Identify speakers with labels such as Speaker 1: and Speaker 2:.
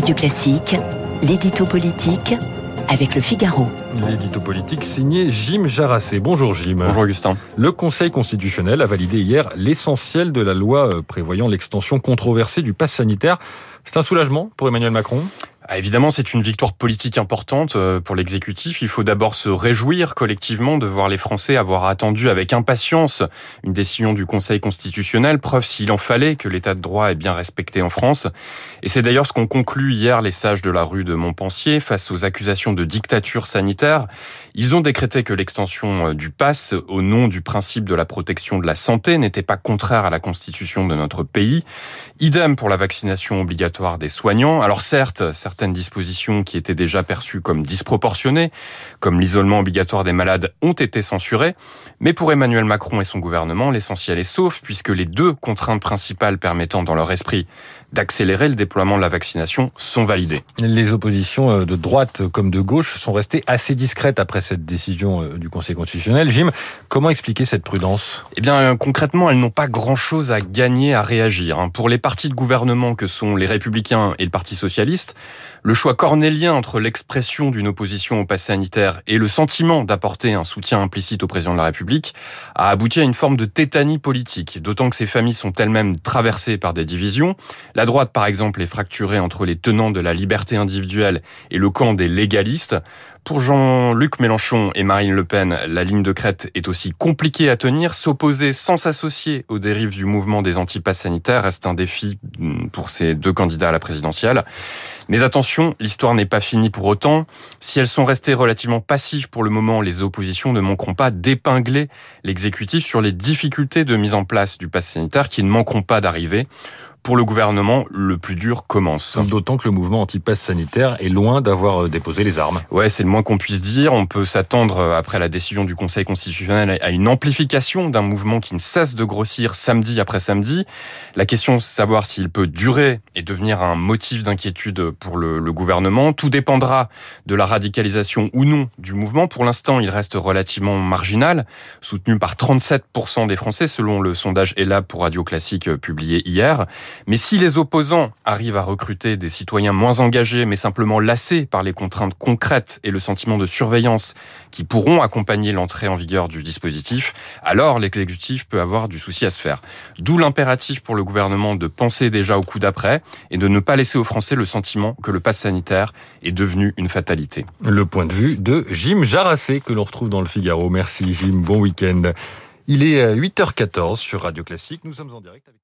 Speaker 1: Radio Classique, l'édito politique avec le Figaro.
Speaker 2: L'édito politique signé Jim Jarassé. Bonjour Jim.
Speaker 3: Bonjour Augustin.
Speaker 2: Le Conseil constitutionnel a validé hier l'essentiel de la loi euh, prévoyant l'extension controversée du pass sanitaire. C'est un soulagement pour Emmanuel Macron?
Speaker 3: Ah, évidemment, c'est une victoire politique importante euh, pour l'exécutif. Il faut d'abord se réjouir collectivement de voir les Français avoir attendu avec impatience une décision du Conseil constitutionnel, preuve s'il en fallait que l'état de droit est bien respecté en France. Et c'est d'ailleurs ce qu'ont conclu hier les sages de la rue de Montpensier face aux accusations de dictature sanitaire. Ils ont décrété que l'extension euh, du pass au nom du principe de la protection de la santé n'était pas contraire à la constitution de notre pays. Idem pour la vaccination obligatoire des soignants. Alors certes, certains certaines dispositions qui étaient déjà perçues comme disproportionnées, comme l'isolement obligatoire des malades, ont été censurées. Mais pour Emmanuel Macron et son gouvernement, l'essentiel est sauf, puisque les deux contraintes principales permettant dans leur esprit d'accélérer le déploiement de la vaccination sont validées.
Speaker 2: Les oppositions euh, de droite comme de gauche sont restées assez discrètes après cette décision euh, du Conseil constitutionnel. Jim, comment expliquer cette prudence?
Speaker 3: Eh bien, euh, concrètement, elles n'ont pas grand-chose à gagner à réagir. Hein. Pour les partis de gouvernement que sont les Républicains et le Parti Socialiste, le choix cornélien entre l'expression d'une opposition au pass sanitaire et le sentiment d'apporter un soutien implicite au président de la République a abouti à une forme de tétanie politique, d'autant que ces familles sont elles-mêmes traversées par des divisions. La droite, par exemple, est fracturée entre les tenants de la liberté individuelle et le camp des légalistes. Pour Jean-Luc Mélenchon et Marine Le Pen, la ligne de crête est aussi compliquée à tenir. S'opposer sans s'associer aux dérives du mouvement des antipasses sanitaires reste un défi pour ces deux candidats à la présidentielle. Mais attention, l'histoire n'est pas finie pour autant. Si elles sont restées relativement passives pour le moment, les oppositions ne manqueront pas d'épingler l'exécutif sur les difficultés de mise en place du pass sanitaire qui ne manqueront pas d'arriver. Pour le gouvernement, le plus dur commence.
Speaker 2: D'autant que le mouvement anti-pass sanitaire est loin d'avoir euh, déposé les armes.
Speaker 3: Ouais, c'est le moins qu'on puisse dire. On peut s'attendre, euh, après la décision du Conseil constitutionnel, à une amplification d'un mouvement qui ne cesse de grossir samedi après samedi. La question, c'est de savoir s'il peut durer et devenir un motif d'inquiétude pour le, le gouvernement. Tout dépendra de la radicalisation ou non du mouvement. Pour l'instant, il reste relativement marginal, soutenu par 37% des Français, selon le sondage ELAB pour Radio Classique euh, publié hier. Mais si les opposants arrivent à recruter des citoyens moins engagés, mais simplement lassés par les contraintes concrètes et le sentiment de surveillance qui pourront accompagner l'entrée en vigueur du dispositif, alors l'exécutif peut avoir du souci à se faire. D'où l'impératif pour le gouvernement de penser déjà au coup d'après et de ne pas laisser aux Français le sentiment que le pass sanitaire est devenu une fatalité.
Speaker 2: Le point de vue de Jim Jarassé que l'on retrouve dans le Figaro. Merci Jim, bon week-end. Il est 8h14 sur Radio Classique. Nous sommes en direct avec